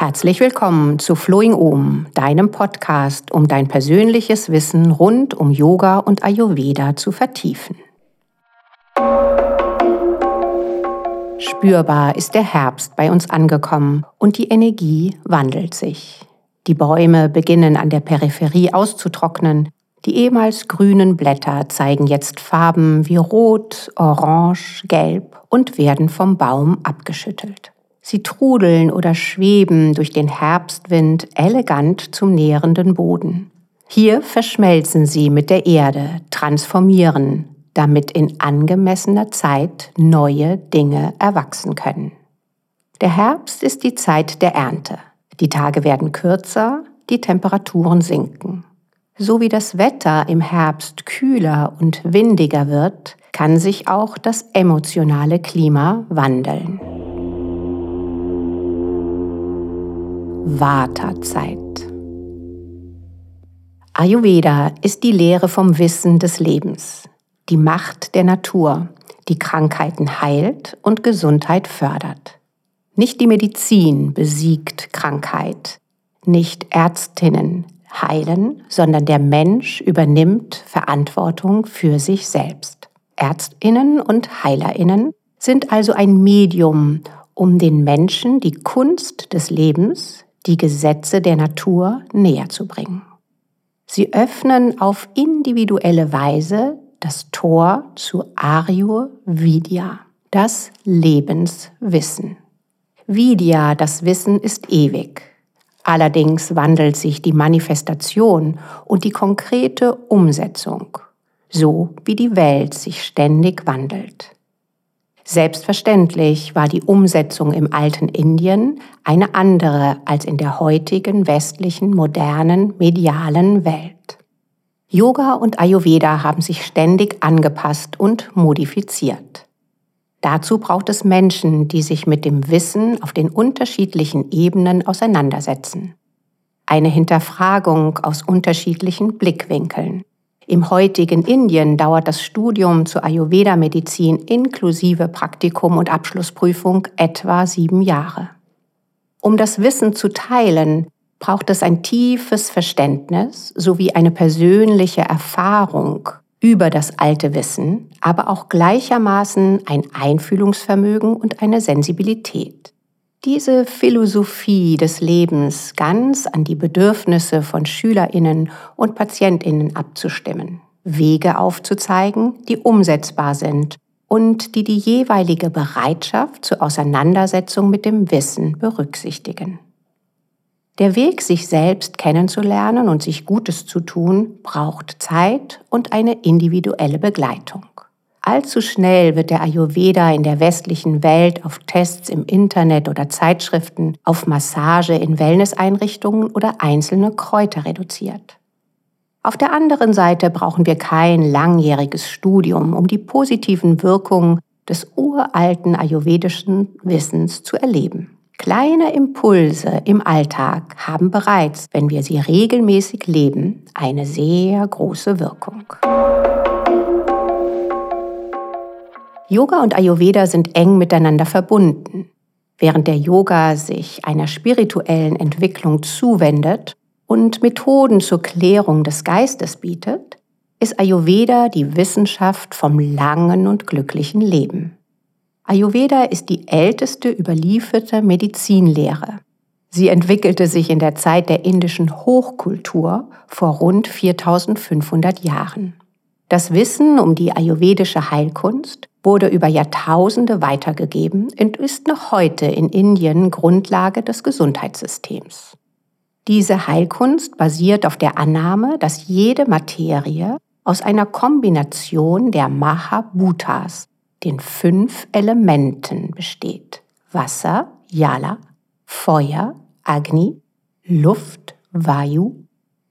Herzlich willkommen zu Flowing Om, deinem Podcast, um dein persönliches Wissen rund um Yoga und Ayurveda zu vertiefen. Spürbar ist der Herbst bei uns angekommen und die Energie wandelt sich. Die Bäume beginnen an der Peripherie auszutrocknen, die ehemals grünen Blätter zeigen jetzt Farben wie Rot, Orange, Gelb und werden vom Baum abgeschüttelt. Sie trudeln oder schweben durch den Herbstwind elegant zum nährenden Boden. Hier verschmelzen sie mit der Erde, transformieren, damit in angemessener Zeit neue Dinge erwachsen können. Der Herbst ist die Zeit der Ernte. Die Tage werden kürzer, die Temperaturen sinken. So wie das Wetter im Herbst kühler und windiger wird, kann sich auch das emotionale Klima wandeln. Vata-Zeit. Ayurveda ist die Lehre vom Wissen des Lebens, die Macht der Natur, die Krankheiten heilt und Gesundheit fördert. Nicht die Medizin besiegt Krankheit, nicht Ärztinnen heilen, sondern der Mensch übernimmt Verantwortung für sich selbst. Ärztinnen und Heilerinnen sind also ein Medium, um den Menschen die Kunst des Lebens, die Gesetze der Natur näher zu bringen. Sie öffnen auf individuelle Weise das Tor zu Aryur Vidya, das Lebenswissen. Vidya, das Wissen, ist ewig. Allerdings wandelt sich die Manifestation und die konkrete Umsetzung, so wie die Welt sich ständig wandelt. Selbstverständlich war die Umsetzung im alten Indien eine andere als in der heutigen westlichen, modernen, medialen Welt. Yoga und Ayurveda haben sich ständig angepasst und modifiziert. Dazu braucht es Menschen, die sich mit dem Wissen auf den unterschiedlichen Ebenen auseinandersetzen. Eine Hinterfragung aus unterschiedlichen Blickwinkeln. Im heutigen Indien dauert das Studium zur Ayurveda-Medizin inklusive Praktikum und Abschlussprüfung etwa sieben Jahre. Um das Wissen zu teilen, braucht es ein tiefes Verständnis sowie eine persönliche Erfahrung über das alte Wissen, aber auch gleichermaßen ein Einfühlungsvermögen und eine Sensibilität. Diese Philosophie des Lebens ganz an die Bedürfnisse von Schülerinnen und Patientinnen abzustimmen, Wege aufzuzeigen, die umsetzbar sind und die die jeweilige Bereitschaft zur Auseinandersetzung mit dem Wissen berücksichtigen. Der Weg, sich selbst kennenzulernen und sich Gutes zu tun, braucht Zeit und eine individuelle Begleitung. Allzu schnell wird der Ayurveda in der westlichen Welt auf Tests im Internet oder Zeitschriften, auf Massage in Wellnesseinrichtungen oder einzelne Kräuter reduziert. Auf der anderen Seite brauchen wir kein langjähriges Studium, um die positiven Wirkungen des uralten ayurvedischen Wissens zu erleben. Kleine Impulse im Alltag haben bereits, wenn wir sie regelmäßig leben, eine sehr große Wirkung. Yoga und Ayurveda sind eng miteinander verbunden. Während der Yoga sich einer spirituellen Entwicklung zuwendet und Methoden zur Klärung des Geistes bietet, ist Ayurveda die Wissenschaft vom langen und glücklichen Leben. Ayurveda ist die älteste überlieferte Medizinlehre. Sie entwickelte sich in der Zeit der indischen Hochkultur vor rund 4500 Jahren. Das Wissen um die ayurvedische Heilkunst wurde über Jahrtausende weitergegeben und ist noch heute in Indien Grundlage des Gesundheitssystems. Diese Heilkunst basiert auf der Annahme, dass jede Materie aus einer Kombination der Mahabhutas, den fünf Elementen besteht. Wasser, Jala, Feuer, Agni, Luft, Vayu,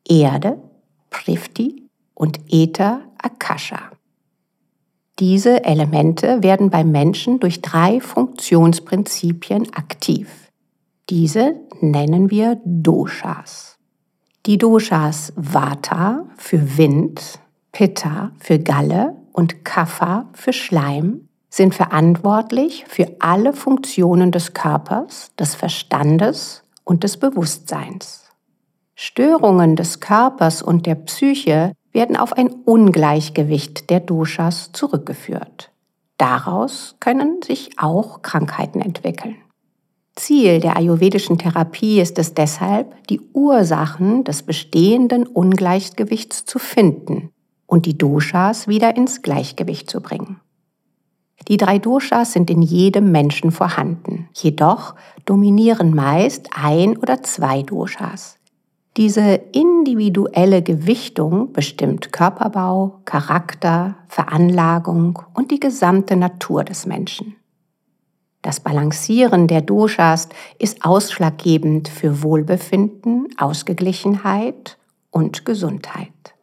Erde, Prifti und Äther, Akasha. Diese Elemente werden beim Menschen durch drei Funktionsprinzipien aktiv. Diese nennen wir Doshas. Die Doshas Vata für Wind, Pitta für Galle und Kapha für Schleim sind verantwortlich für alle Funktionen des Körpers, des Verstandes und des Bewusstseins. Störungen des Körpers und der Psyche werden auf ein Ungleichgewicht der Doshas zurückgeführt. Daraus können sich auch Krankheiten entwickeln. Ziel der ayurvedischen Therapie ist es deshalb, die Ursachen des bestehenden Ungleichgewichts zu finden und die Doshas wieder ins Gleichgewicht zu bringen. Die drei Doshas sind in jedem Menschen vorhanden, jedoch dominieren meist ein oder zwei Doshas. Diese individuelle Gewichtung bestimmt Körperbau, Charakter, Veranlagung und die gesamte Natur des Menschen. Das Balancieren der Doshas ist ausschlaggebend für Wohlbefinden, Ausgeglichenheit und Gesundheit.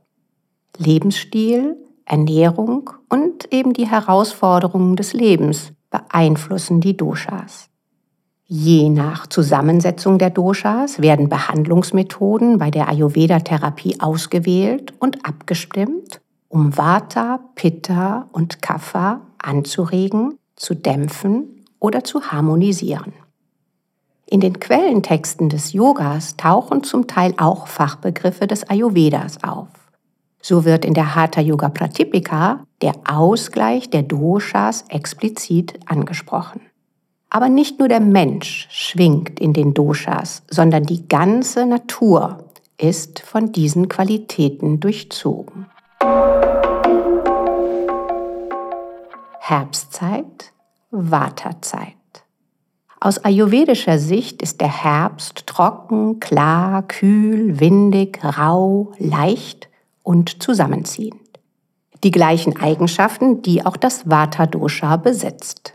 Lebensstil, Ernährung und eben die Herausforderungen des Lebens beeinflussen die Doshas. Je nach Zusammensetzung der Doshas werden Behandlungsmethoden bei der Ayurveda-Therapie ausgewählt und abgestimmt, um Vata, Pitta und Kapha anzuregen, zu dämpfen oder zu harmonisieren. In den Quellentexten des Yogas tauchen zum Teil auch Fachbegriffe des Ayurvedas auf. So wird in der Hatha Yoga Pratipika der Ausgleich der Doshas explizit angesprochen. Aber nicht nur der Mensch schwingt in den Doshas, sondern die ganze Natur ist von diesen Qualitäten durchzogen. Herbstzeit, Vata-Zeit. Aus ayurvedischer Sicht ist der Herbst trocken, klar, kühl, windig, rau, leicht und zusammenziehend. Die gleichen Eigenschaften, die auch das Vata-Dosha besitzt.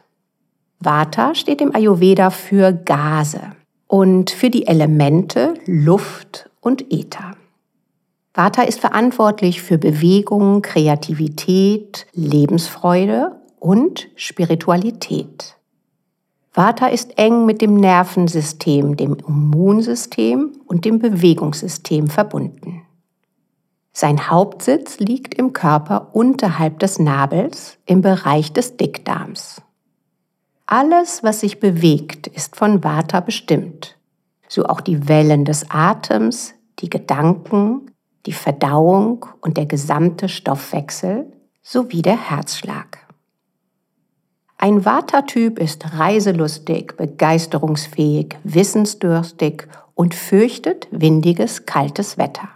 Vata steht im Ayurveda für Gase und für die Elemente Luft und Äther. Vata ist verantwortlich für Bewegung, Kreativität, Lebensfreude und Spiritualität. Vata ist eng mit dem Nervensystem, dem Immunsystem und dem Bewegungssystem verbunden. Sein Hauptsitz liegt im Körper unterhalb des Nabels im Bereich des Dickdarms. Alles, was sich bewegt, ist von Vata bestimmt. So auch die Wellen des Atems, die Gedanken, die Verdauung und der gesamte Stoffwechsel sowie der Herzschlag. Ein Vata-Typ ist reiselustig, begeisterungsfähig, wissensdurstig und fürchtet windiges, kaltes Wetter.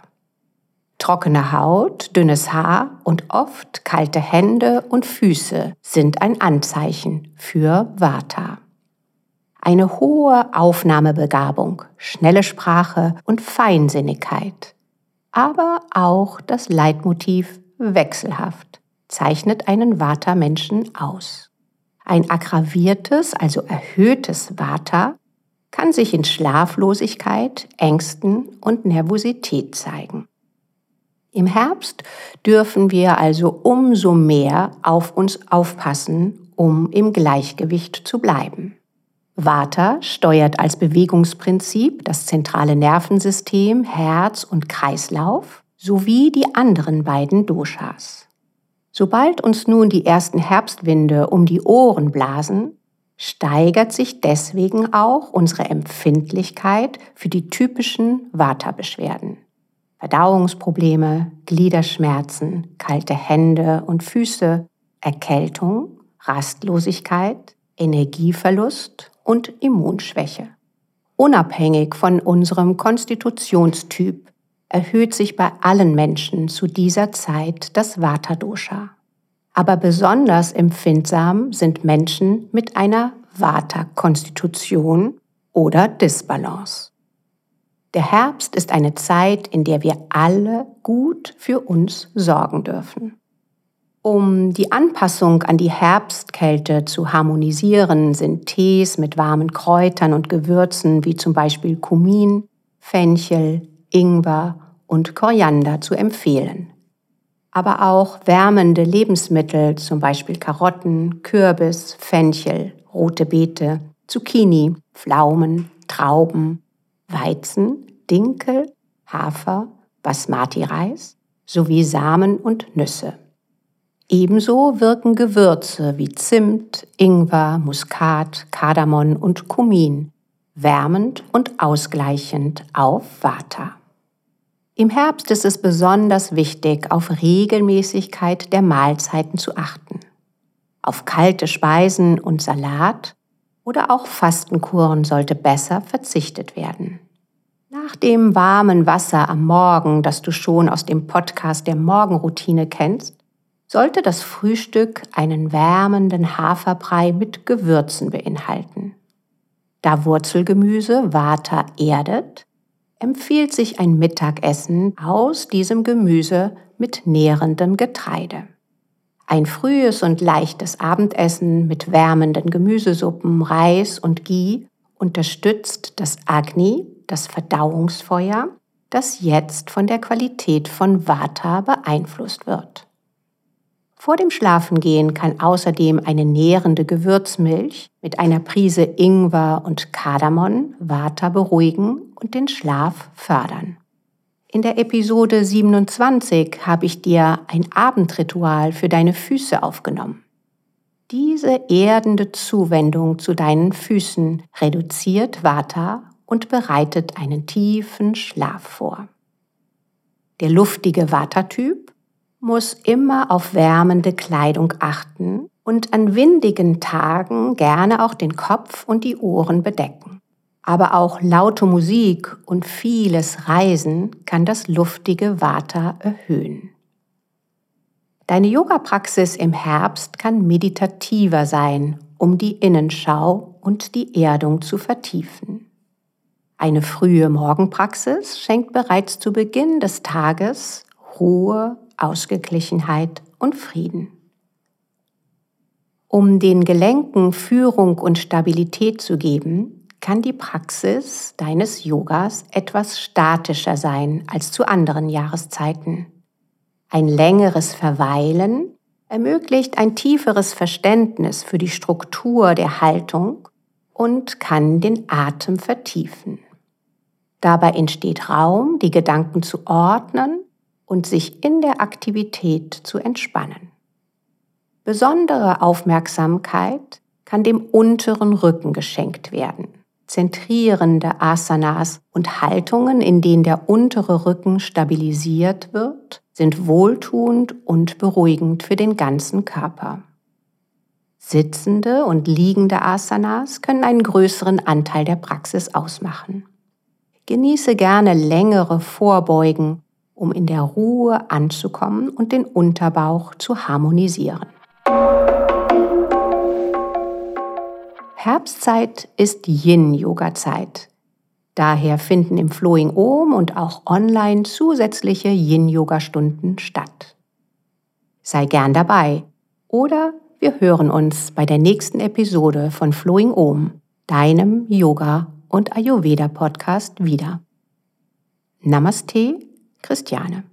Trockene Haut, dünnes Haar und oft kalte Hände und Füße sind ein Anzeichen für Vata. Eine hohe Aufnahmebegabung, schnelle Sprache und Feinsinnigkeit, aber auch das Leitmotiv wechselhaft zeichnet einen Vata-Menschen aus. Ein aggraviertes, also erhöhtes Vata kann sich in Schlaflosigkeit, Ängsten und Nervosität zeigen. Im Herbst dürfen wir also umso mehr auf uns aufpassen, um im Gleichgewicht zu bleiben. Vata steuert als Bewegungsprinzip das zentrale Nervensystem, Herz und Kreislauf sowie die anderen beiden Doshas. Sobald uns nun die ersten Herbstwinde um die Ohren blasen, steigert sich deswegen auch unsere Empfindlichkeit für die typischen Vata-Beschwerden. Verdauungsprobleme, Gliederschmerzen, kalte Hände und Füße, Erkältung, Rastlosigkeit, Energieverlust und Immunschwäche. Unabhängig von unserem Konstitutionstyp erhöht sich bei allen Menschen zu dieser Zeit das Vata-Dosha. Aber besonders empfindsam sind Menschen mit einer Vata-Konstitution oder Disbalance. Der Herbst ist eine Zeit, in der wir alle gut für uns sorgen dürfen. Um die Anpassung an die Herbstkälte zu harmonisieren, sind Tees mit warmen Kräutern und Gewürzen wie zum Beispiel Kumin, Fenchel, Ingwer und Koriander zu empfehlen. Aber auch wärmende Lebensmittel, zum Beispiel Karotten, Kürbis, Fenchel, rote Beete, Zucchini, Pflaumen, Trauben, Weizen, Dinkel, Hafer, Basmati-Reis sowie Samen und Nüsse. Ebenso wirken Gewürze wie Zimt, Ingwer, Muskat, Kardamom und Kumin wärmend und ausgleichend auf Vata. Im Herbst ist es besonders wichtig, auf Regelmäßigkeit der Mahlzeiten zu achten. Auf kalte Speisen und Salat oder auch Fastenkuren sollte besser verzichtet werden. Nach dem warmen Wasser am Morgen, das du schon aus dem Podcast der Morgenroutine kennst, sollte das Frühstück einen wärmenden Haferbrei mit Gewürzen beinhalten. Da Wurzelgemüse Vata erdet, empfiehlt sich ein Mittagessen aus diesem Gemüse mit nährendem Getreide. Ein frühes und leichtes Abendessen mit wärmenden Gemüsesuppen, Reis und Ghee unterstützt das Agni, das Verdauungsfeuer, das jetzt von der Qualität von Vata beeinflusst wird. Vor dem Schlafengehen kann außerdem eine nährende Gewürzmilch mit einer Prise Ingwer und Kardamom Vata beruhigen und den Schlaf fördern. In der Episode 27 habe ich dir ein Abendritual für deine Füße aufgenommen. Diese erdende Zuwendung zu deinen Füßen reduziert Vata und bereitet einen tiefen Schlaf vor. Der luftige Vata-Typ muss immer auf wärmende Kleidung achten und an windigen Tagen gerne auch den Kopf und die Ohren bedecken. Aber auch laute Musik und vieles Reisen kann das luftige Vata erhöhen. Deine Yoga-Praxis im Herbst kann meditativer sein, um die Innenschau und die Erdung zu vertiefen. Eine frühe Morgenpraxis schenkt bereits zu Beginn des Tages Ruhe Ausgeglichenheit und Frieden. Um den Gelenken Führung und Stabilität zu geben, kann die Praxis deines Yogas etwas statischer sein als zu anderen Jahreszeiten. Ein längeres Verweilen ermöglicht ein tieferes Verständnis für die Struktur der Haltung und kann den Atem vertiefen. Dabei entsteht Raum, die Gedanken zu ordnen und sich in der Aktivität zu entspannen. Besondere Aufmerksamkeit kann dem unteren Rücken geschenkt werden. Zentrierende Asanas und Haltungen, in denen der untere Rücken stabilisiert wird, sind wohltuend und beruhigend für den ganzen Körper. Sitzende und liegende Asanas können einen größeren Anteil der Praxis ausmachen. Genieße gerne längere Vorbeugen um in der Ruhe anzukommen und den Unterbauch zu harmonisieren. Herbstzeit ist Yin-Yoga-Zeit. Daher finden im Flowing Om und auch online zusätzliche Yin-Yoga-Stunden statt. Sei gern dabei oder wir hören uns bei der nächsten Episode von Flowing Om, deinem Yoga- und Ayurveda-Podcast wieder. Namaste Christiane.